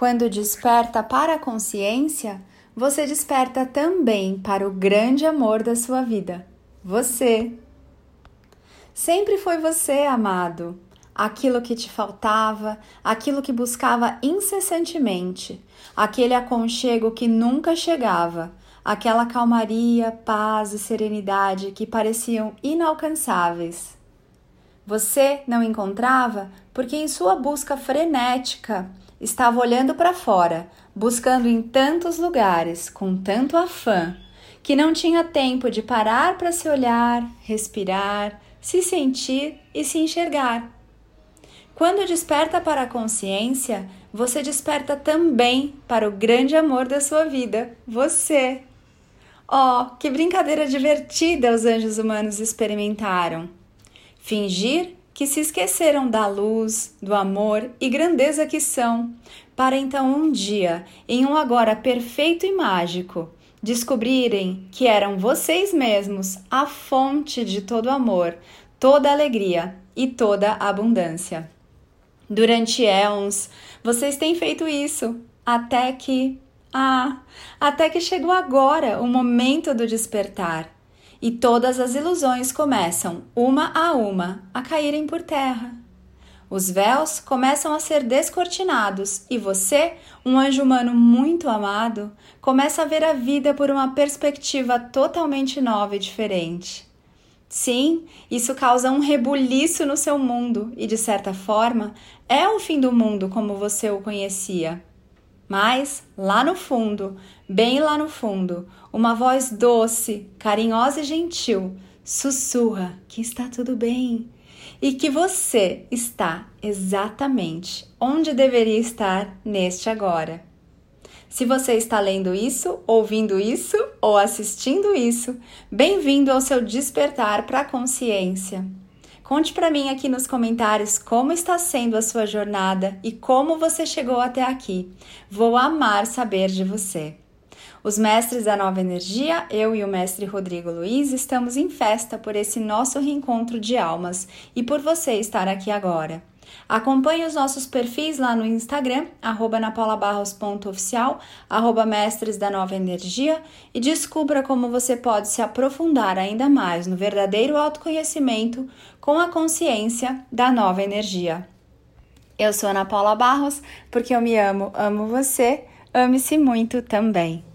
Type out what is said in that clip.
Quando desperta para a consciência, você desperta também para o grande amor da sua vida, você. Sempre foi você, amado, aquilo que te faltava, aquilo que buscava incessantemente, aquele aconchego que nunca chegava, aquela calmaria, paz e serenidade que pareciam inalcançáveis. Você não encontrava porque, em sua busca frenética, estava olhando para fora, buscando em tantos lugares, com tanto afã, que não tinha tempo de parar para se olhar, respirar, se sentir e se enxergar. Quando desperta para a consciência, você desperta também para o grande amor da sua vida, você. Oh, que brincadeira divertida os anjos humanos experimentaram! Fingir que se esqueceram da luz, do amor e grandeza que são, para então um dia, em um agora perfeito e mágico, descobrirem que eram vocês mesmos a fonte de todo amor, toda alegria e toda abundância. Durante éons, vocês têm feito isso, até que. Ah, até que chegou agora o momento do despertar e todas as ilusões começam, uma a uma, a caírem por terra. Os véus começam a ser descortinados e você, um anjo humano muito amado, começa a ver a vida por uma perspectiva totalmente nova e diferente. Sim, isso causa um rebuliço no seu mundo e, de certa forma, é o fim do mundo como você o conhecia. Mas, lá no fundo, bem lá no fundo, uma voz doce, carinhosa e gentil sussurra que está tudo bem e que você está exatamente onde deveria estar neste agora. Se você está lendo isso, ouvindo isso ou assistindo isso, bem-vindo ao seu despertar para a consciência. Conte para mim aqui nos comentários como está sendo a sua jornada e como você chegou até aqui. Vou amar saber de você. Os mestres da nova energia, eu e o mestre Rodrigo Luiz, estamos em festa por esse nosso reencontro de almas e por você estar aqui agora. Acompanhe os nossos perfis lá no Instagram, arroba napaulabarros.oficial, mestres da nova energia e descubra como você pode se aprofundar ainda mais no verdadeiro autoconhecimento com a consciência da nova energia. Eu sou Ana Paula Barros, porque eu me amo, amo você, ame-se muito também.